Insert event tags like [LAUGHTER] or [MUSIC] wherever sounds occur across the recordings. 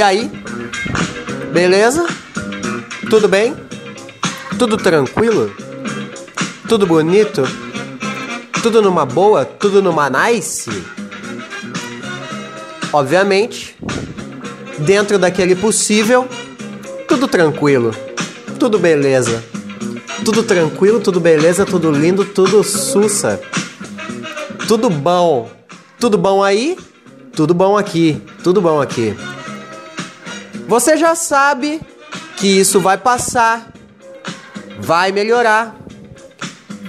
E aí? Beleza? Tudo bem? Tudo tranquilo? Tudo bonito? Tudo numa boa? Tudo numa nice? Obviamente, dentro daquele possível, tudo tranquilo, tudo beleza. Tudo tranquilo, tudo beleza, tudo lindo, tudo sussa. Tudo bom. Tudo bom aí? Tudo bom aqui. Tudo bom aqui. Você já sabe que isso vai passar, vai melhorar.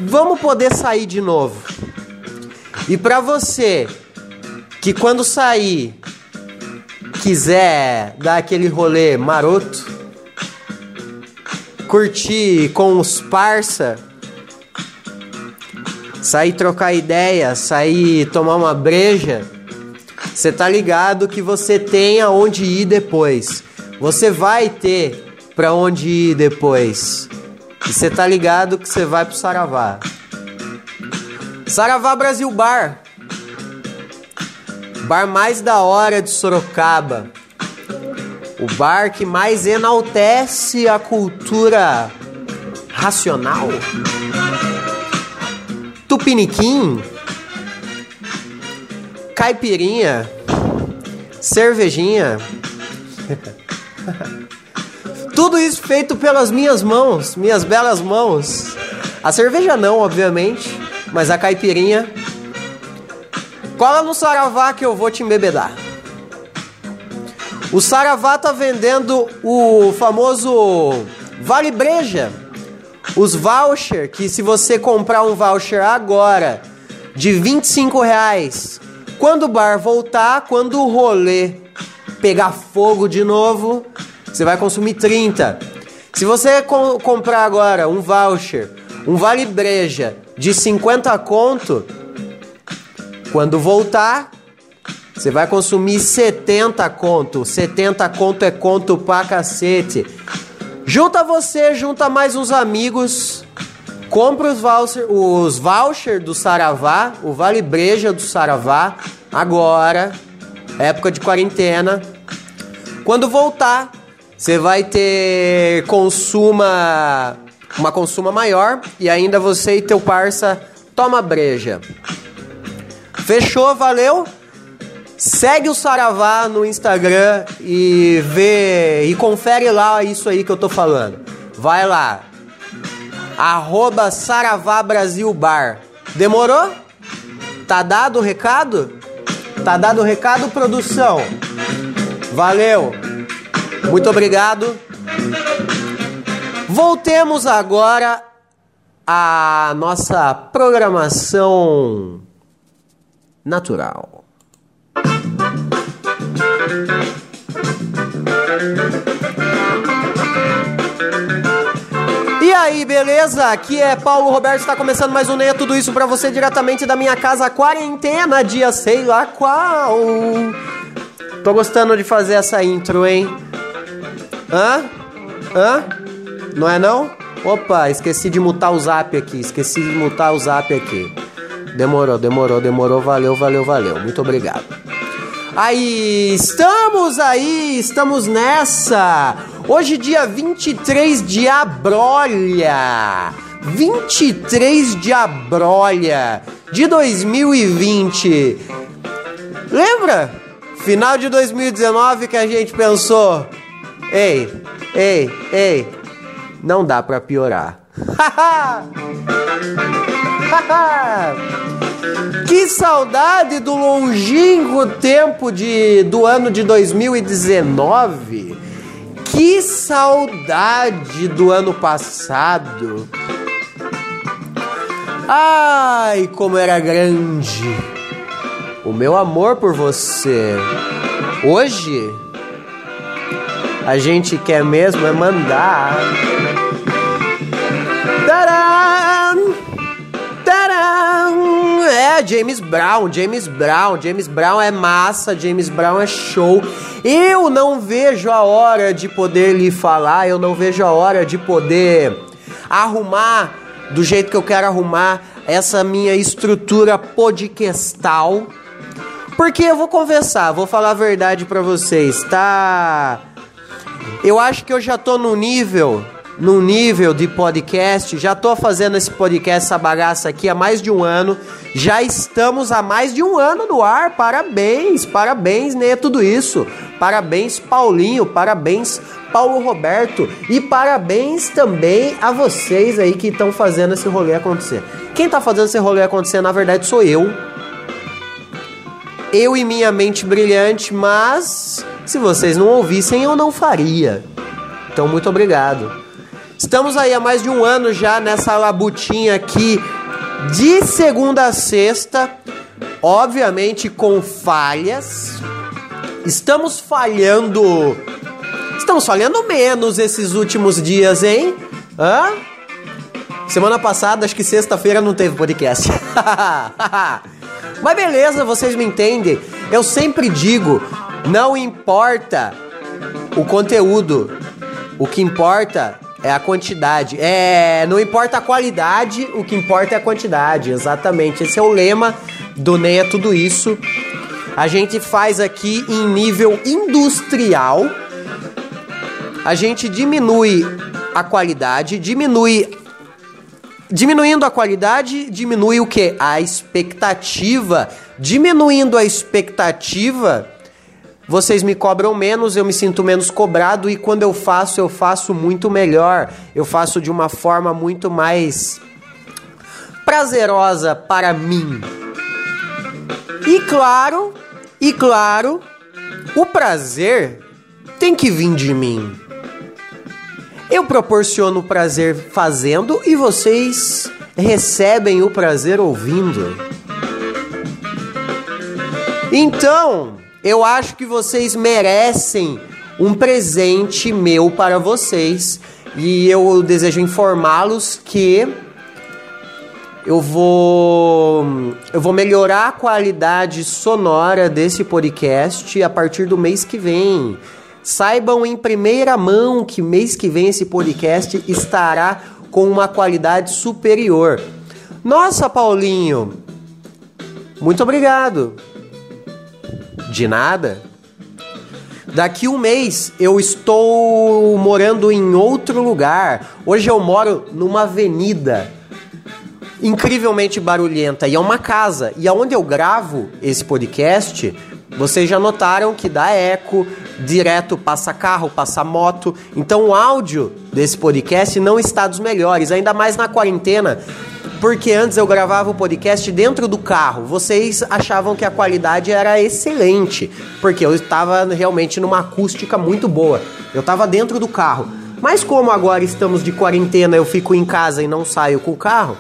Vamos poder sair de novo. E para você que quando sair quiser dar aquele rolê maroto, curtir com os parça, sair trocar ideia, sair tomar uma breja, você tá ligado que você tem aonde ir depois. Você vai ter para onde ir depois. E você tá ligado que você vai pro Saravá. Saravá Brasil Bar. Bar mais da hora de Sorocaba. O bar que mais enaltece a cultura racional. Tupiniquim. Caipirinha. Cervejinha. [LAUGHS] [LAUGHS] Tudo isso feito pelas minhas mãos, minhas belas mãos. A cerveja não, obviamente, mas a caipirinha. Cola no Saravá que eu vou te embebedar. O Saravá tá vendendo o famoso Vale Breja. Os voucher, que se você comprar um voucher agora de 25 reais, quando o bar voltar, quando o rolê pegar fogo de novo, você vai consumir 30. Se você co comprar agora um voucher, um vale breja de 50 conto, quando voltar, você vai consumir 70 conto. 70 conto é conto pra cacete. Junta você, junta mais uns amigos, compra os voucher, os voucher do Saravá, o vale breja do Saravá, agora, época de quarentena. Quando voltar, você vai ter consuma uma consuma maior e ainda você e teu parça toma breja. Fechou, valeu? Segue o Saravá no Instagram e vê e confere lá isso aí que eu tô falando. Vai lá. Arroba Saravá Brasil Bar. Demorou? Tá dado o recado? Tá dado o recado, produção? Valeu! Muito obrigado. Voltemos agora à nossa programação natural. Aí, beleza? Aqui é Paulo Roberto, está começando mais um Neia Tudo Isso para você diretamente da minha casa quarentena, dia sei lá qual. Tô gostando de fazer essa intro, hein? Hã? Hã? Não é não? Opa, esqueci de mutar o zap aqui. Esqueci de mutar o zap aqui. Demorou, demorou, demorou. Valeu, valeu, valeu. Muito obrigado. Aí, estamos aí, estamos nessa. Hoje, dia 23 de abrolha. 23 de abrolha de 2020. Lembra? Final de 2019 que a gente pensou Ei, ei, ei, não dá pra piorar. [LAUGHS] [LAUGHS] que saudade do longínquo tempo de, do ano de 2019. Que saudade do ano passado. Ai, como era grande o meu amor por você. Hoje a gente quer mesmo é mandar. Tadam! James Brown, James Brown, James Brown é massa, James Brown é show. Eu não vejo a hora de poder lhe falar, eu não vejo a hora de poder arrumar do jeito que eu quero arrumar essa minha estrutura podcastal Porque eu vou conversar, vou falar a verdade para vocês, tá? Eu acho que eu já tô no nível, no nível de podcast, já tô fazendo esse podcast, essa bagaça aqui há mais de um ano. Já estamos há mais de um ano no ar. Parabéns, parabéns, né? Tudo isso. Parabéns, Paulinho, parabéns, Paulo Roberto. E parabéns também a vocês aí que estão fazendo esse rolê acontecer. Quem tá fazendo esse rolê acontecer, na verdade, sou eu. Eu e minha mente brilhante, mas se vocês não ouvissem, eu não faria. Então, muito obrigado. Estamos aí há mais de um ano já nessa labutinha aqui, de segunda a sexta, obviamente com falhas. Estamos falhando. Estamos falhando menos esses últimos dias, hein? Hã? Semana passada, acho que sexta-feira não teve podcast. [LAUGHS] Mas beleza, vocês me entendem. Eu sempre digo, não importa o conteúdo. O que importa é a quantidade. É, não importa a qualidade, o que importa é a quantidade. Exatamente. Esse é o lema do Nem é tudo isso. A gente faz aqui em nível industrial. A gente diminui a qualidade, diminui Diminuindo a qualidade, diminui o que? A expectativa. Diminuindo a expectativa, vocês me cobram menos, eu me sinto menos cobrado e quando eu faço, eu faço muito melhor. Eu faço de uma forma muito mais prazerosa para mim. E claro, e claro, o prazer tem que vir de mim. Eu proporciono prazer fazendo e vocês recebem o prazer ouvindo. Então, eu acho que vocês merecem um presente meu para vocês e eu desejo informá-los que eu vou eu vou melhorar a qualidade sonora desse podcast a partir do mês que vem. Saibam em primeira mão que mês que vem esse podcast estará com uma qualidade superior. Nossa, Paulinho, muito obrigado. De nada. Daqui um mês eu estou morando em outro lugar. Hoje eu moro numa avenida incrivelmente barulhenta e é uma casa. E aonde eu gravo esse podcast, vocês já notaram que dá eco, direto passa carro, passa moto. Então o áudio desse podcast não está dos melhores, ainda mais na quarentena, porque antes eu gravava o podcast dentro do carro. Vocês achavam que a qualidade era excelente, porque eu estava realmente numa acústica muito boa. Eu estava dentro do carro. Mas como agora estamos de quarentena, eu fico em casa e não saio com o carro,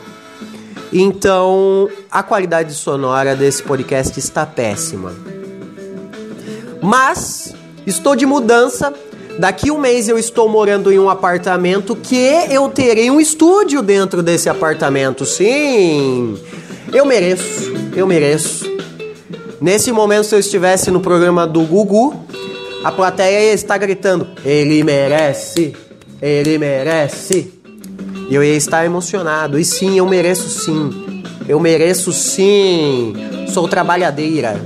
então a qualidade sonora desse podcast está péssima. Mas estou de mudança. Daqui um mês eu estou morando em um apartamento que eu terei um estúdio dentro desse apartamento. Sim, eu mereço, eu mereço. Nesse momento, se eu estivesse no programa do Gugu, a plateia está gritando: Ele merece, ele merece. E eu ia estar emocionado. E sim, eu mereço sim. Eu mereço sim. Sou trabalhadeira.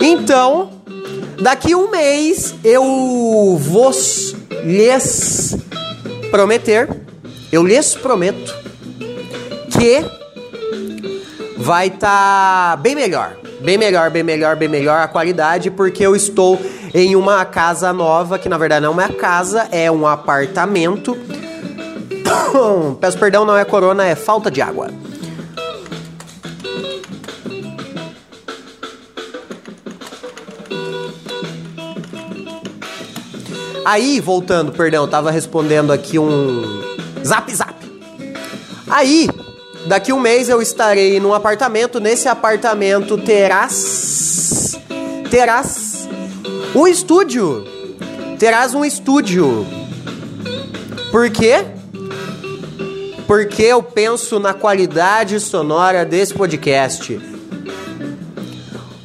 Então, Daqui um mês eu vos lhes prometer, eu lhes prometo que vai estar tá bem melhor. Bem melhor, bem melhor, bem melhor a qualidade, porque eu estou em uma casa nova, que na verdade não é uma casa, é um apartamento. [COUGHS] Peço perdão, não é corona, é falta de água. Aí, voltando, perdão, tava respondendo aqui um zap zap. Aí, daqui um mês eu estarei num apartamento. Nesse apartamento terás. Terás um estúdio. Terás um estúdio. Por quê? Porque eu penso na qualidade sonora desse podcast.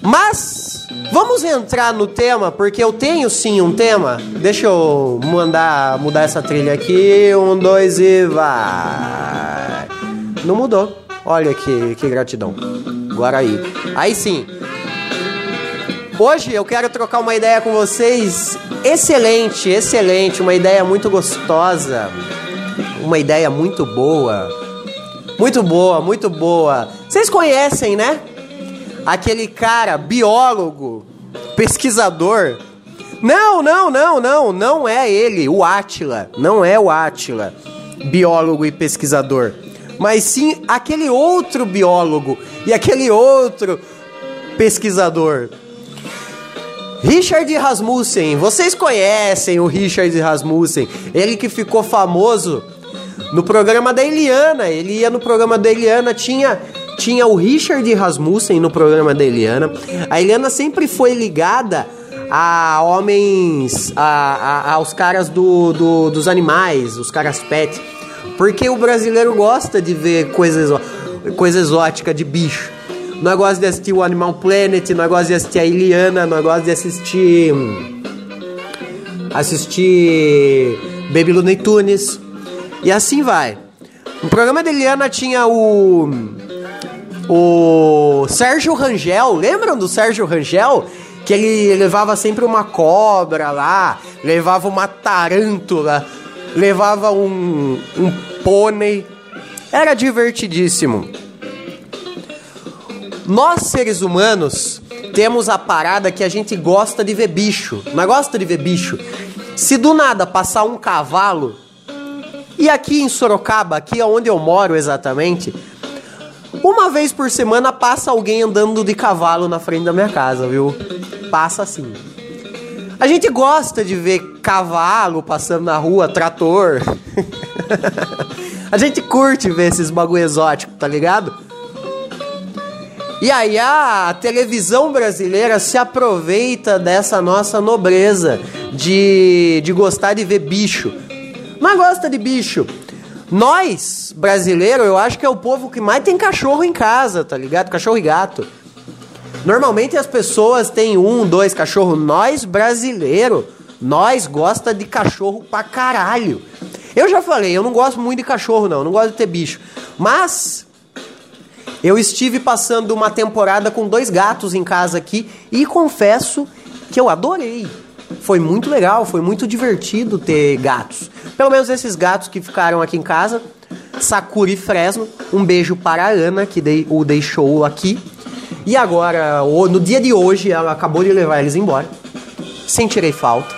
Mas Vamos entrar no tema, porque eu tenho sim um tema. Deixa eu mandar mudar essa trilha aqui. Um, dois e vai. Não mudou. Olha que, que gratidão. Agora aí. Aí sim. Hoje eu quero trocar uma ideia com vocês. Excelente, excelente, uma ideia muito gostosa. Uma ideia muito boa. Muito boa, muito boa. Vocês conhecem, né? Aquele cara, biólogo, pesquisador. Não, não, não, não, não é ele, o Átila. Não é o Átila, biólogo e pesquisador. Mas sim aquele outro biólogo e aquele outro pesquisador. Richard Rasmussen, vocês conhecem o Richard Rasmussen, ele que ficou famoso no programa da Eliana. Ele ia no programa da Eliana, tinha tinha o Richard Rasmussen no programa da Eliana. A Eliana sempre foi ligada a homens, a, a, aos caras do, do, dos animais, os caras pet. Porque o brasileiro gosta de ver coisas coisa exótica de bicho. Nós gostamos de assistir o Animal Planet, nós gostamos de assistir a Eliana, nós gostamos de assistir. assistir. Baby Looney Tunes. E assim vai. No programa da Eliana tinha o. O Sérgio Rangel, lembram do Sérgio Rangel? Que ele levava sempre uma cobra lá, levava uma tarântula, levava um, um pônei. Era divertidíssimo. Nós, seres humanos, temos a parada que a gente gosta de ver bicho. Não gosta de ver bicho. Se do nada passar um cavalo, e aqui em Sorocaba, aqui onde eu moro exatamente, uma vez por semana passa alguém andando de cavalo na frente da minha casa, viu? Passa assim. A gente gosta de ver cavalo passando na rua, trator. [LAUGHS] a gente curte ver esses bagulho exótico, tá ligado? E aí a televisão brasileira se aproveita dessa nossa nobreza de, de gostar de ver bicho. Mas gosta de bicho. Nós, brasileiros, eu acho que é o povo que mais tem cachorro em casa, tá ligado? Cachorro e gato. Normalmente as pessoas têm um, dois cachorros. Nós, brasileiros, nós gosta de cachorro pra caralho. Eu já falei, eu não gosto muito de cachorro, não. Não gosto de ter bicho. Mas eu estive passando uma temporada com dois gatos em casa aqui e confesso que eu adorei. Foi muito legal, foi muito divertido ter gatos. Pelo menos esses gatos que ficaram aqui em casa. Sakura e Fresno. Um beijo para a Ana, que o deixou aqui. E agora, no dia de hoje, ela acabou de levar eles embora. Sentirei falta.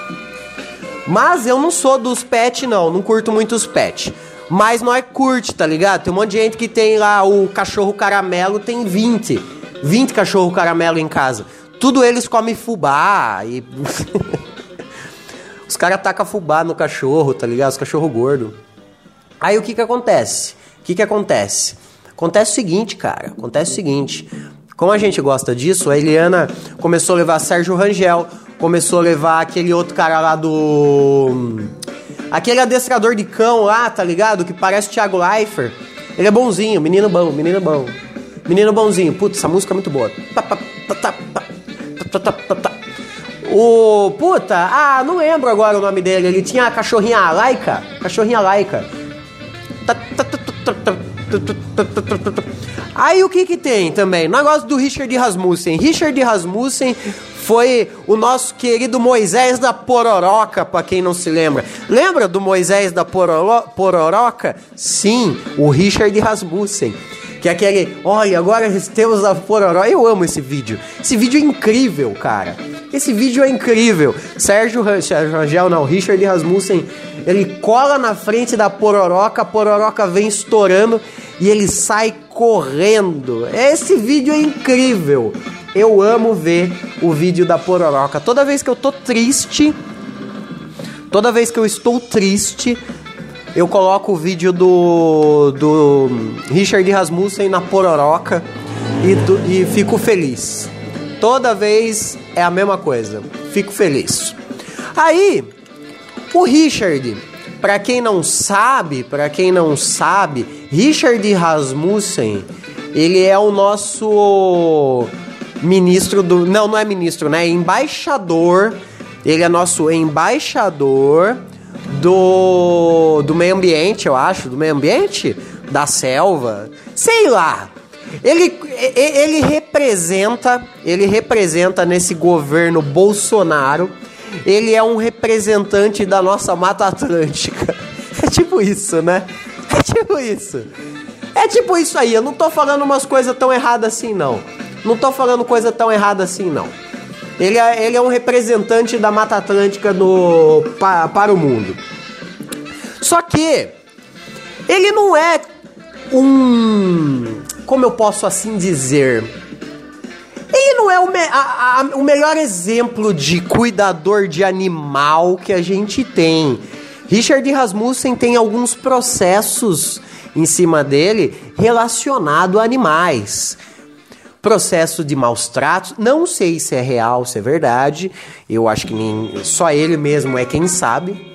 Mas eu não sou dos pets, não. Não curto muito os pets. Mas não é curte, tá ligado? Tem um monte de gente que tem lá o cachorro caramelo, tem 20. 20 cachorro caramelo em casa. Tudo eles comem fubá e. [LAUGHS] Caras tacam fubá no cachorro, tá ligado? Os cachorro gordo. Aí o que que acontece? O que que acontece? Acontece o seguinte, cara. Acontece o seguinte. Como a gente gosta disso, a Eliana começou a levar Sérgio Rangel, começou a levar aquele outro cara lá do Aquele adestrador de cão lá, tá ligado? Que parece o Thiago Leifert. Ele é bonzinho, menino bom, menino bom. Menino bonzinho. Putz, essa música é muito boa. O. Puta, ah, não lembro agora o nome dele. Ele tinha a cachorrinha laica. Cachorrinha laica. Aí o que que tem também? Negócio do Richard Rasmussen. Richard Rasmussen foi o nosso querido Moisés da Pororoca, para quem não se lembra. Lembra do Moisés da Pororo Pororoca? Sim, o Richard Rasmussen. Que é aquele, olha, agora temos a Pororoca. Eu amo esse vídeo. Esse vídeo é incrível, cara. Esse vídeo é incrível. Sérgio Rangel, não, Richard Rasmussen, ele cola na frente da Pororoca, a Pororoca vem estourando e ele sai correndo. Esse vídeo é incrível. Eu amo ver o vídeo da Pororoca. Toda vez que eu tô triste, toda vez que eu estou triste, eu coloco o vídeo do, do Richard Rasmussen na Pororoca e, do, e fico feliz. Toda vez é a mesma coisa. Fico feliz. Aí, o Richard, para quem não sabe, para quem não sabe, Richard Rasmussen, ele é o nosso ministro do. Não, não é ministro, né? Embaixador. Ele é nosso embaixador do, do meio ambiente, eu acho. Do meio ambiente? Da selva. Sei lá. Ele, ele representa, ele representa nesse governo Bolsonaro, ele é um representante da nossa Mata Atlântica. [LAUGHS] É tipo isso, né? É tipo isso. É tipo isso aí, eu não tô falando umas coisas tão erradas assim, não. Não tô falando coisa tão errada assim, não. Ele é, ele é um representante da Mata Atlântica pa, para o mundo. Só que ele não é um. Como eu posso assim dizer? Ele não é o, me a, a, o melhor exemplo de cuidador de animal que a gente tem. Richard Rasmussen tem alguns processos em cima dele relacionado a animais. Processo de maus tratos, não sei se é real, se é verdade. Eu acho que nem, só ele mesmo é quem sabe.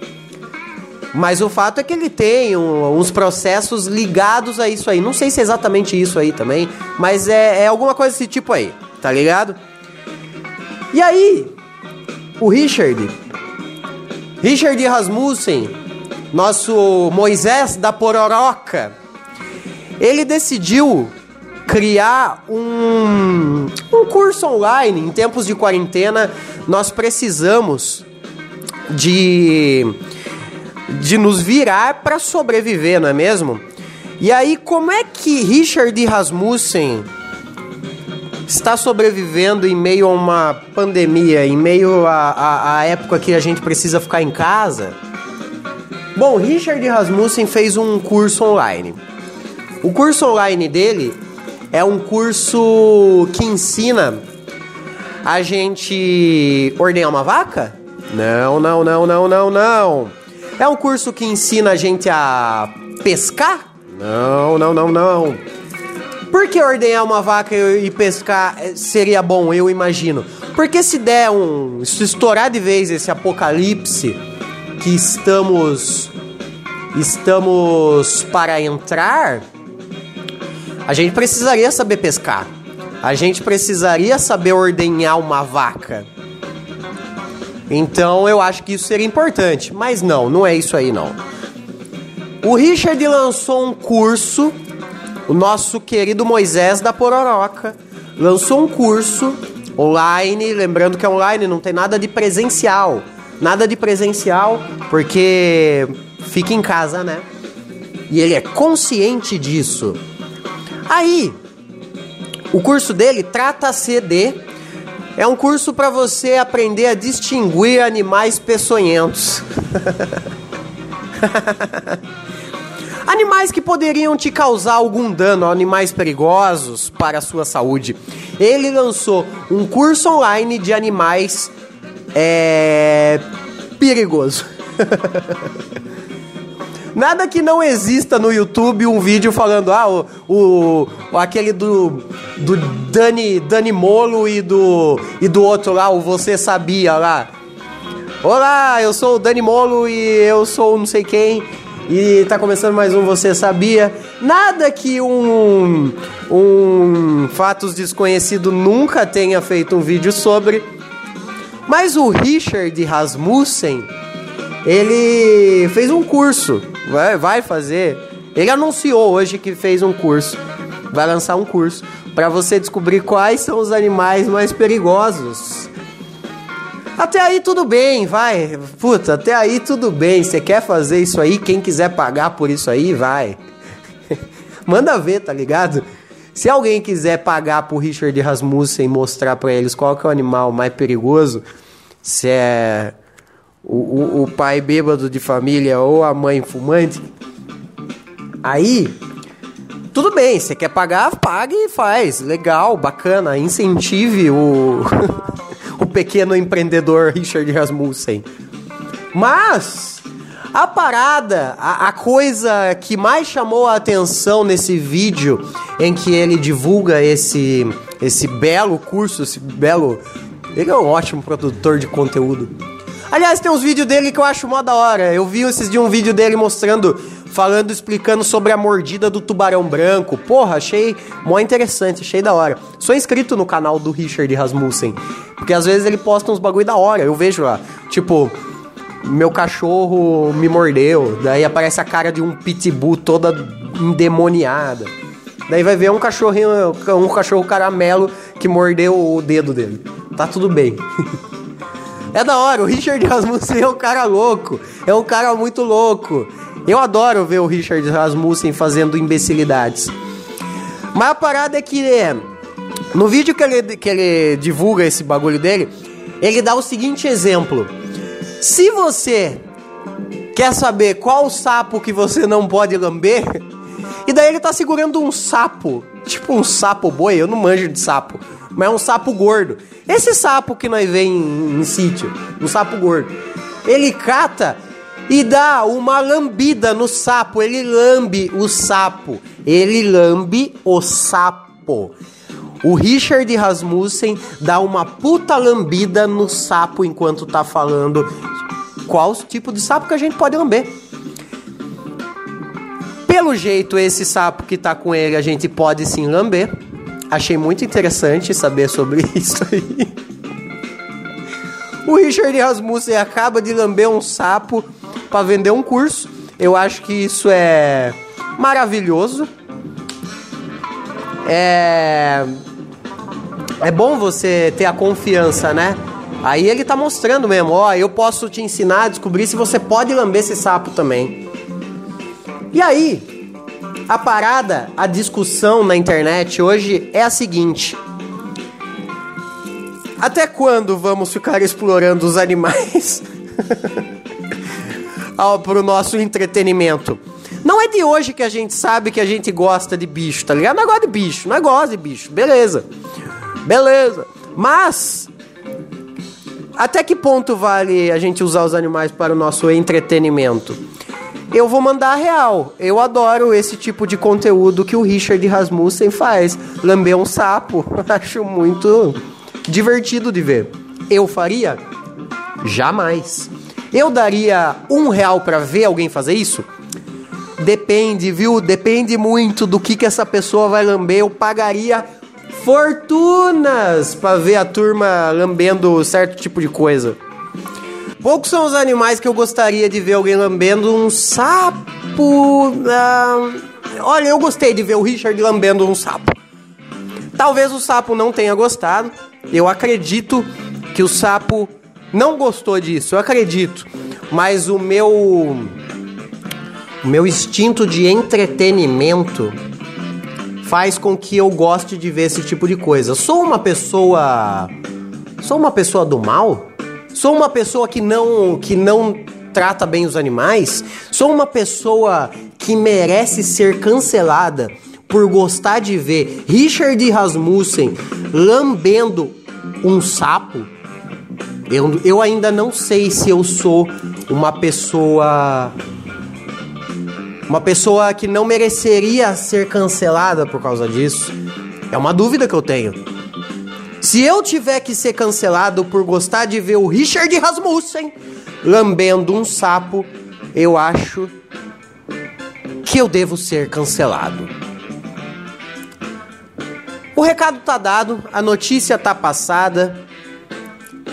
Mas o fato é que ele tem um, uns processos ligados a isso aí. Não sei se é exatamente isso aí também, mas é, é alguma coisa desse tipo aí, tá ligado? E aí, o Richard, Richard Rasmussen, nosso Moisés da Pororoca, ele decidiu criar um, um curso online. Em tempos de quarentena, nós precisamos de de nos virar para sobreviver, não é mesmo? E aí, como é que Richard Rasmussen está sobrevivendo em meio a uma pandemia, em meio a, a, época que a gente precisa ficar em casa? Bom, Richard Rasmussen fez um curso online. O curso online dele é um curso que ensina a gente ordenhar uma vaca? Não, não, não, não, não, não. É um curso que ensina a gente a pescar? Não, não, não, não. Por que ordenhar uma vaca e pescar seria bom, eu imagino? Porque se der um. Se estourar de vez esse apocalipse que estamos. Estamos para entrar, a gente precisaria saber pescar. A gente precisaria saber ordenhar uma vaca. Então eu acho que isso seria importante. Mas não, não é isso aí não. O Richard lançou um curso, o nosso querido Moisés da Pororoca lançou um curso online, lembrando que é online, não tem nada de presencial. Nada de presencial, porque fica em casa, né? E ele é consciente disso. Aí, o curso dele trata-se de é um curso para você aprender a distinguir animais peçonhentos. [LAUGHS] animais que poderiam te causar algum dano, animais perigosos para a sua saúde. Ele lançou um curso online de animais é, perigoso. [LAUGHS] Nada que não exista no YouTube um vídeo falando, ah, o, o aquele do, do Dani, Dani Molo e do, e do outro lá, o Você Sabia lá. Olá, eu sou o Dani Molo e eu sou não sei quem. E tá começando mais um Você Sabia. Nada que um, um Fatos Desconhecido nunca tenha feito um vídeo sobre. Mas o Richard Rasmussen, ele fez um curso vai, vai fazer. Ele anunciou hoje que fez um curso, vai lançar um curso para você descobrir quais são os animais mais perigosos. Até aí tudo bem, vai. Puta, até aí tudo bem. Você quer fazer isso aí? Quem quiser pagar por isso aí, vai. [LAUGHS] Manda ver, tá ligado? Se alguém quiser pagar pro Richard Rasmussen mostrar para eles qual que é o animal mais perigoso, se é o, o, o pai bêbado de família ou a mãe fumante, aí tudo bem, você quer pagar, pague e faz. Legal, bacana, incentive o, [LAUGHS] o pequeno empreendedor Richard Rasmussen. Mas a parada, a, a, coisa que mais chamou a atenção nesse vídeo em que ele divulga esse, esse belo curso, esse belo. Ele é um ótimo produtor de conteúdo. Aliás, tem uns vídeos dele que eu acho mó da hora. Eu vi esses dias um vídeo dele mostrando, falando, explicando sobre a mordida do tubarão branco. Porra, achei mó interessante, achei da hora. Sou inscrito no canal do Richard Rasmussen, porque às vezes ele posta uns bagulho da hora. Eu vejo lá, tipo, meu cachorro me mordeu, daí aparece a cara de um pitbull toda endemoniada. Daí vai ver um cachorrinho, um cachorro caramelo que mordeu o dedo dele. Tá tudo bem. [LAUGHS] é da hora, o Richard Rasmussen [LAUGHS] é um cara louco. É um cara muito louco. Eu adoro ver o Richard Rasmussen fazendo imbecilidades. Mas a parada é que no vídeo que ele, que ele divulga esse bagulho dele, ele dá o seguinte exemplo. Se você quer saber qual sapo que você não pode lamber, [LAUGHS] e daí ele tá segurando um sapo, tipo um sapo boi, eu não manjo de sapo, mas é um sapo gordo. Esse sapo que nós vemos em, em sítio, um sapo gordo, ele cata e dá uma lambida no sapo, ele lambe o sapo, ele lambe o sapo. O Richard Rasmussen dá uma puta lambida no sapo enquanto tá falando qual tipo de sapo que a gente pode lamber. Pelo jeito, esse sapo que tá com ele a gente pode sim lamber. Achei muito interessante saber sobre [LAUGHS] isso aí. O Richard Rasmussen acaba de lamber um sapo para vender um curso. Eu acho que isso é maravilhoso. É é bom você ter a confiança, né? Aí ele tá mostrando mesmo, ó, eu posso te ensinar a descobrir se você pode lamber esse sapo também. E aí, a parada, a discussão na internet hoje é a seguinte: Até quando vamos ficar explorando os animais [LAUGHS] para o nosso entretenimento? Não é de hoje que a gente sabe que a gente gosta de bicho, tá ligado? Não gosta de bicho, não gosta de bicho, beleza. Beleza. Mas até que ponto vale a gente usar os animais para o nosso entretenimento? Eu vou mandar a real. Eu adoro esse tipo de conteúdo que o Richard Rasmussen faz. Lamber um sapo. [LAUGHS] Acho muito divertido de ver. Eu faria? Jamais. Eu daria um real para ver alguém fazer isso? Depende, viu? Depende muito do que, que essa pessoa vai lamber. Eu pagaria fortunas para ver a turma lambendo certo tipo de coisa. Poucos são os animais que eu gostaria de ver alguém lambendo um sapo. Ah, olha, eu gostei de ver o Richard lambendo um sapo. Talvez o sapo não tenha gostado. Eu acredito que o sapo não gostou disso. Eu acredito. Mas o meu. O meu instinto de entretenimento faz com que eu goste de ver esse tipo de coisa. Sou uma pessoa. Sou uma pessoa do mal? Sou uma pessoa que não que não trata bem os animais? Sou uma pessoa que merece ser cancelada por gostar de ver Richard Rasmussen lambendo um sapo? Eu, eu ainda não sei se eu sou uma pessoa. Uma pessoa que não mereceria ser cancelada por causa disso. É uma dúvida que eu tenho. Se eu tiver que ser cancelado por gostar de ver o Richard Rasmussen lambendo um sapo, eu acho que eu devo ser cancelado. O recado tá dado, a notícia tá passada.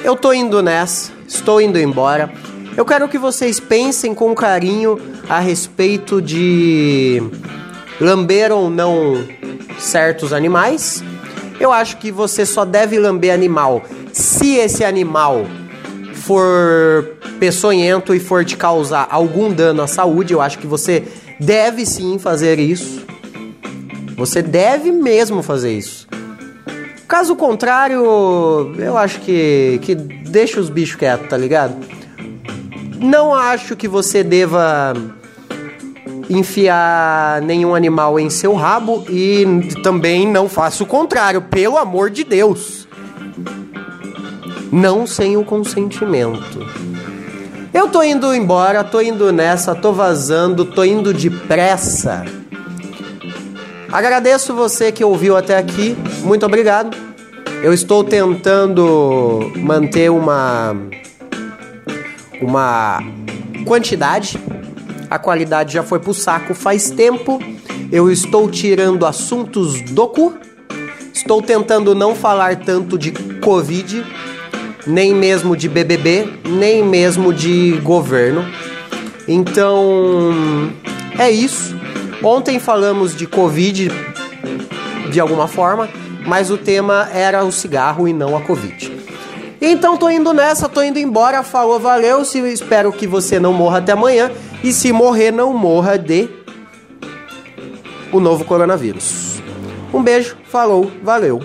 Eu tô indo nessa, estou indo embora. Eu quero que vocês pensem com carinho a respeito de lamber ou não certos animais eu acho que você só deve lamber animal se esse animal for peçonhento e for te causar algum dano à saúde. Eu acho que você deve sim fazer isso. Você deve mesmo fazer isso. Caso contrário, eu acho que, que deixa os bichos quietos, tá ligado? Não acho que você deva enfiar nenhum animal em seu rabo e também não faça o contrário, pelo amor de Deus. Não sem o consentimento. Eu tô indo embora, tô indo nessa, tô vazando, tô indo depressa. Agradeço você que ouviu até aqui, muito obrigado. Eu estou tentando manter uma uma quantidade a qualidade já foi pro saco faz tempo. Eu estou tirando assuntos do cu. Estou tentando não falar tanto de Covid, nem mesmo de BBB, nem mesmo de governo. Então, é isso. Ontem falamos de Covid de alguma forma, mas o tema era o cigarro e não a Covid. Então tô indo nessa, tô indo embora. Falou, valeu. Se Espero que você não morra até amanhã. E se morrer, não morra de o novo coronavírus. Um beijo, falou, valeu!